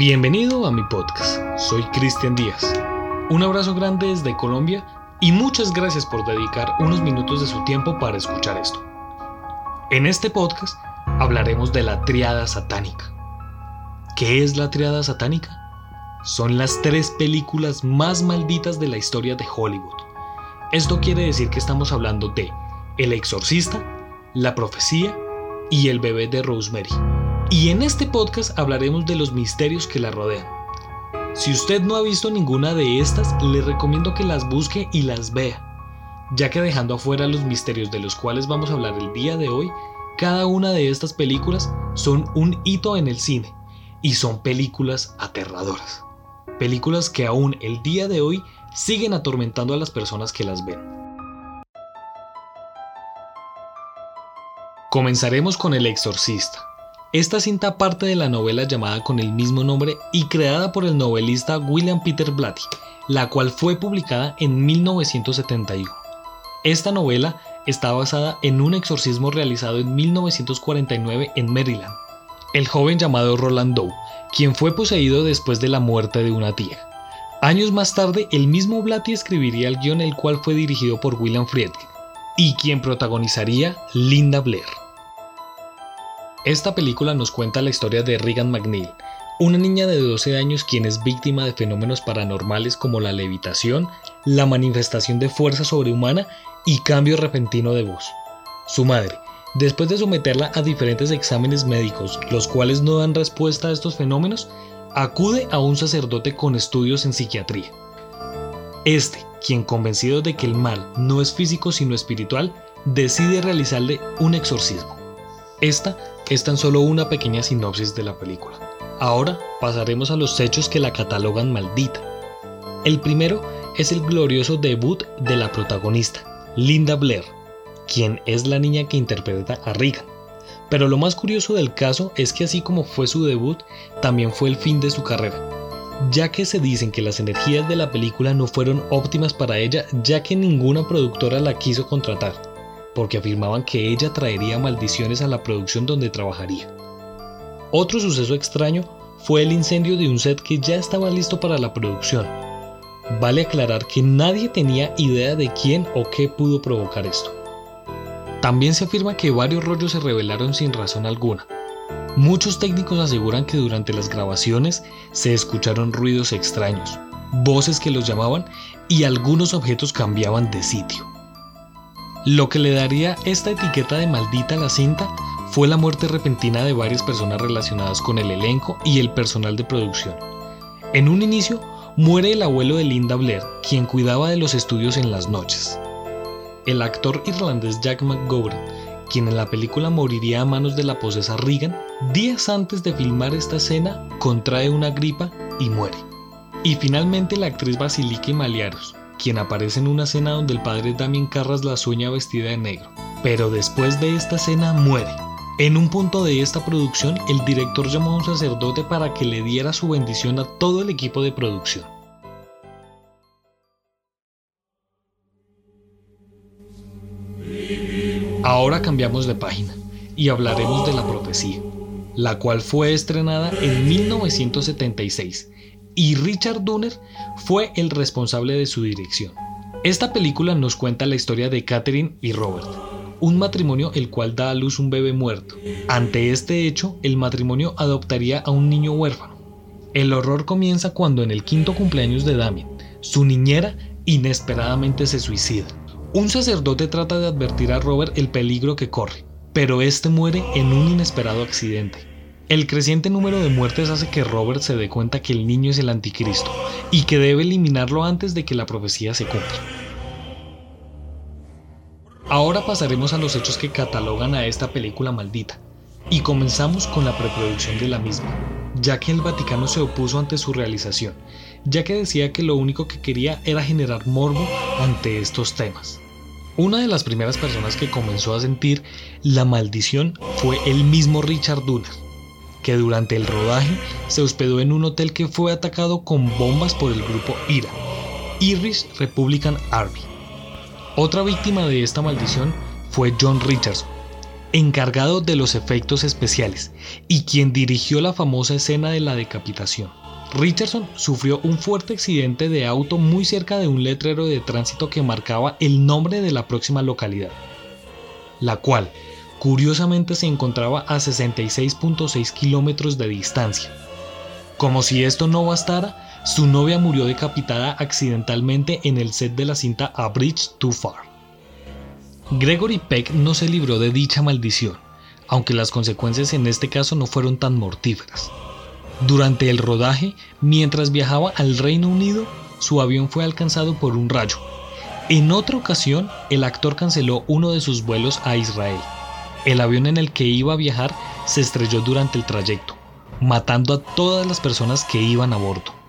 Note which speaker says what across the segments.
Speaker 1: Bienvenido a mi podcast, soy Cristian Díaz. Un abrazo grande desde Colombia y muchas gracias por dedicar unos minutos de su tiempo para escuchar esto. En este podcast hablaremos de la triada satánica. ¿Qué es la triada satánica? Son las tres películas más malditas de la historia de Hollywood. Esto quiere decir que estamos hablando de El Exorcista, La Profecía y El Bebé de Rosemary. Y en este podcast hablaremos de los misterios que la rodean. Si usted no ha visto ninguna de estas, le recomiendo que las busque y las vea, ya que dejando afuera los misterios de los cuales vamos a hablar el día de hoy, cada una de estas películas son un hito en el cine y son películas aterradoras. Películas que aún el día de hoy siguen atormentando a las personas que las ven. Comenzaremos con El Exorcista esta cinta parte de la novela llamada con el mismo nombre y creada por el novelista William Peter Blatty, la cual fue publicada en 1971. Esta novela está basada en un exorcismo realizado en 1949 en Maryland. El joven llamado Roland Doe, quien fue poseído después de la muerte de una tía. Años más tarde, el mismo Blatty escribiría el guion el cual fue dirigido por William Friedkin y quien protagonizaría Linda Blair. Esta película nos cuenta la historia de Regan McNeil, una niña de 12 años quien es víctima de fenómenos paranormales como la levitación, la manifestación de fuerza sobrehumana y cambio repentino de voz. Su madre, después de someterla a diferentes exámenes médicos, los cuales no dan respuesta a estos fenómenos, acude a un sacerdote con estudios en psiquiatría. Este, quien convencido de que el mal no es físico sino espiritual, decide realizarle un exorcismo. Esta es tan solo una pequeña sinopsis de la película. Ahora pasaremos a los hechos que la catalogan maldita. El primero es el glorioso debut de la protagonista, Linda Blair, quien es la niña que interpreta a Regan. Pero lo más curioso del caso es que así como fue su debut, también fue el fin de su carrera, ya que se dicen que las energías de la película no fueron óptimas para ella, ya que ninguna productora la quiso contratar porque afirmaban que ella traería maldiciones a la producción donde trabajaría. Otro suceso extraño fue el incendio de un set que ya estaba listo para la producción. Vale aclarar que nadie tenía idea de quién o qué pudo provocar esto. También se afirma que varios rollos se revelaron sin razón alguna. Muchos técnicos aseguran que durante las grabaciones se escucharon ruidos extraños, voces que los llamaban y algunos objetos cambiaban de sitio. Lo que le daría esta etiqueta de maldita a la cinta fue la muerte repentina de varias personas relacionadas con el elenco y el personal de producción. En un inicio, muere el abuelo de Linda Blair, quien cuidaba de los estudios en las noches. El actor irlandés Jack McGovern, quien en la película moriría a manos de la posesa Regan, días antes de filmar esta escena contrae una gripa y muere. Y finalmente la actriz Basilike Maliaros, quien aparece en una escena donde el padre Damien Carras la sueña vestida de negro. Pero después de esta escena muere. En un punto de esta producción, el director llamó a un sacerdote para que le diera su bendición a todo el equipo de producción. Ahora cambiamos de página y hablaremos de la profecía, la cual fue estrenada en 1976 y Richard Donner fue el responsable de su dirección. Esta película nos cuenta la historia de Catherine y Robert, un matrimonio el cual da a luz un bebé muerto. Ante este hecho, el matrimonio adoptaría a un niño huérfano. El horror comienza cuando en el quinto cumpleaños de Damien, su niñera inesperadamente se suicida. Un sacerdote trata de advertir a Robert el peligro que corre, pero este muere en un inesperado accidente. El creciente número de muertes hace que Robert se dé cuenta que el niño es el anticristo y que debe eliminarlo antes de que la profecía se cumpla. Ahora pasaremos a los hechos que catalogan a esta película maldita y comenzamos con la preproducción de la misma, ya que el Vaticano se opuso ante su realización, ya que decía que lo único que quería era generar morbo ante estos temas. Una de las primeras personas que comenzó a sentir la maldición fue el mismo Richard Donner, que durante el rodaje se hospedó en un hotel que fue atacado con bombas por el grupo IRA, Irish Republican Army. Otra víctima de esta maldición fue John Richardson, encargado de los efectos especiales y quien dirigió la famosa escena de la decapitación. Richardson sufrió un fuerte accidente de auto muy cerca de un letrero de tránsito que marcaba el nombre de la próxima localidad, la cual curiosamente se encontraba a 66.6 kilómetros de distancia. Como si esto no bastara, su novia murió decapitada accidentalmente en el set de la cinta A Bridge Too Far. Gregory Peck no se libró de dicha maldición, aunque las consecuencias en este caso no fueron tan mortíferas. Durante el rodaje, mientras viajaba al Reino Unido, su avión fue alcanzado por un rayo. En otra ocasión, el actor canceló uno de sus vuelos a Israel. El avión en el que iba a viajar se estrelló durante el trayecto, matando a todas las personas que iban a bordo.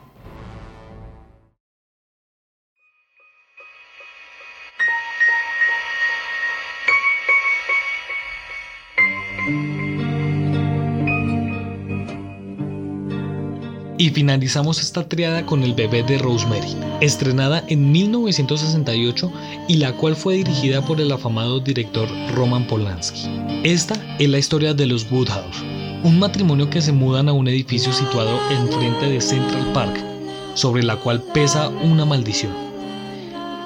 Speaker 1: Finalizamos esta triada con El bebé de Rosemary, estrenada en 1968 y la cual fue dirigida por el afamado director Roman Polanski. Esta es la historia de los Woodhouse, un matrimonio que se mudan a un edificio situado enfrente de Central Park, sobre la cual pesa una maldición.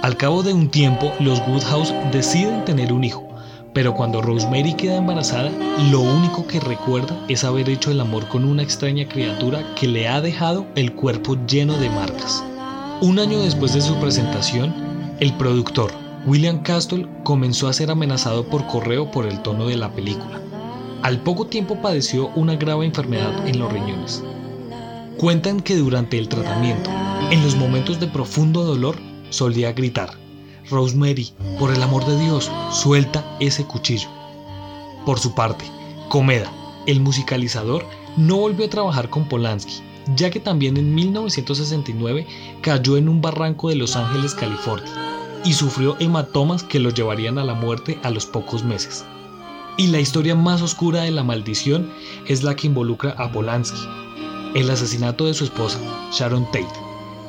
Speaker 1: Al cabo de un tiempo, los Woodhouse deciden tener un hijo, pero cuando Rosemary queda embarazada, lo único que recuerda es haber hecho el amor con una extraña criatura que le ha dejado el cuerpo lleno de marcas. Un año después de su presentación, el productor, William Castle, comenzó a ser amenazado por correo por el tono de la película. Al poco tiempo padeció una grave enfermedad en los riñones. Cuentan que durante el tratamiento, en los momentos de profundo dolor, solía gritar, Rosemary, por el amor de Dios, suelta ese cuchillo. Por su parte, Comeda, el musicalizador, no volvió a trabajar con Polanski, ya que también en 1969 cayó en un barranco de Los Ángeles, California, y sufrió hematomas que lo llevarían a la muerte a los pocos meses. Y la historia más oscura de la maldición es la que involucra a Polanski, el asesinato de su esposa, Sharon Tate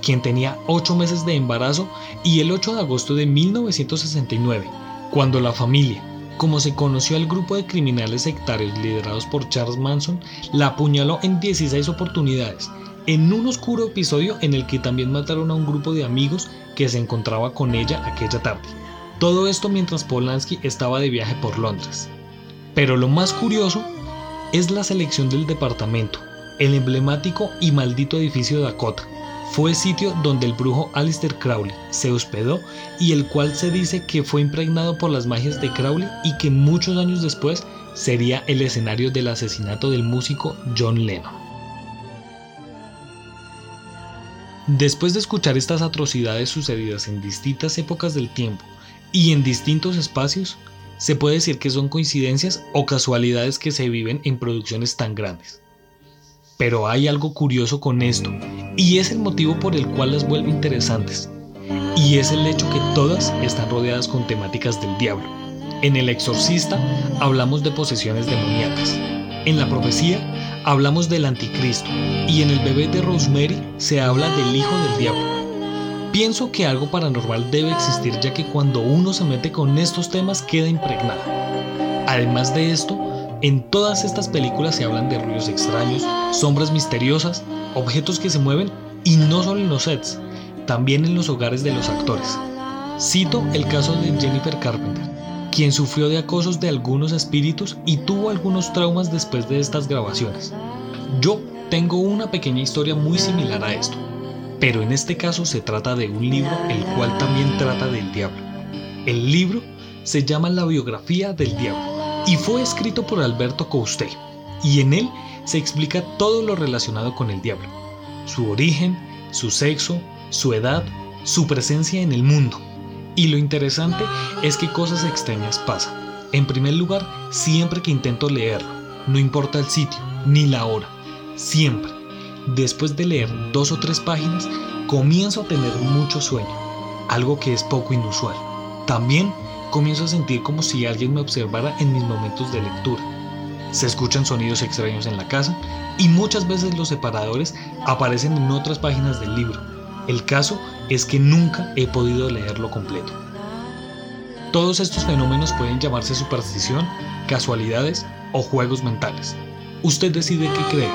Speaker 1: quien tenía 8 meses de embarazo, y el 8 de agosto de 1969, cuando la familia, como se conoció al grupo de criminales sectarios liderados por Charles Manson, la apuñaló en 16 oportunidades, en un oscuro episodio en el que también mataron a un grupo de amigos que se encontraba con ella aquella tarde. Todo esto mientras Polanski estaba de viaje por Londres. Pero lo más curioso es la selección del departamento, el emblemático y maldito edificio Dakota, fue sitio donde el brujo Alistair Crowley se hospedó y el cual se dice que fue impregnado por las magias de Crowley y que muchos años después sería el escenario del asesinato del músico John Lennon. Después de escuchar estas atrocidades sucedidas en distintas épocas del tiempo y en distintos espacios, se puede decir que son coincidencias o casualidades que se viven en producciones tan grandes. Pero hay algo curioso con esto, y es el motivo por el cual las vuelve interesantes. Y es el hecho que todas están rodeadas con temáticas del diablo. En El Exorcista hablamos de posesiones demoníacas. En la profecía hablamos del anticristo. Y en el bebé de Rosemary se habla del hijo del diablo. Pienso que algo paranormal debe existir ya que cuando uno se mete con estos temas queda impregnado. Además de esto, en todas estas películas se hablan de ruidos extraños, sombras misteriosas, objetos que se mueven y no solo en los sets, también en los hogares de los actores. Cito el caso de Jennifer Carpenter, quien sufrió de acosos de algunos espíritus y tuvo algunos traumas después de estas grabaciones. Yo tengo una pequeña historia muy similar a esto, pero en este caso se trata de un libro el cual también trata del diablo. El libro se llama La biografía del diablo y fue escrito por Alberto Couste, y en él se explica todo lo relacionado con el diablo, su origen, su sexo, su edad, su presencia en el mundo. Y lo interesante es que cosas extrañas pasan. En primer lugar, siempre que intento leerlo, no importa el sitio ni la hora, Siempre, después de leer dos o tres páginas, comienzo a tener mucho sueño, algo que es poco inusual. También comienzo a sentir como si alguien me observara en mis momentos de lectura. Se escuchan sonidos extraños en la casa y muchas veces los separadores aparecen en otras páginas del libro. El caso es que nunca he podido leerlo completo. Todos estos fenómenos pueden llamarse superstición, casualidades o juegos mentales. Usted decide qué creer.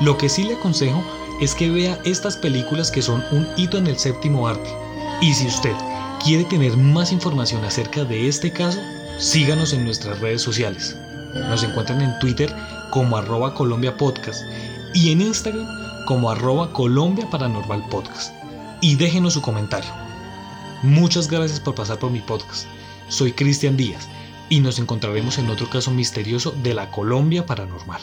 Speaker 1: Lo que sí le aconsejo es que vea estas películas que son un hito en el séptimo arte. Y si usted quiere tener más información acerca de este caso, síganos en nuestras redes sociales. Nos encuentran en Twitter como arroba Colombia Podcast y en Instagram como arroba Podcast. Y déjenos su comentario. Muchas gracias por pasar por mi podcast. Soy Cristian Díaz y nos encontraremos en otro caso misterioso de la Colombia Paranormal.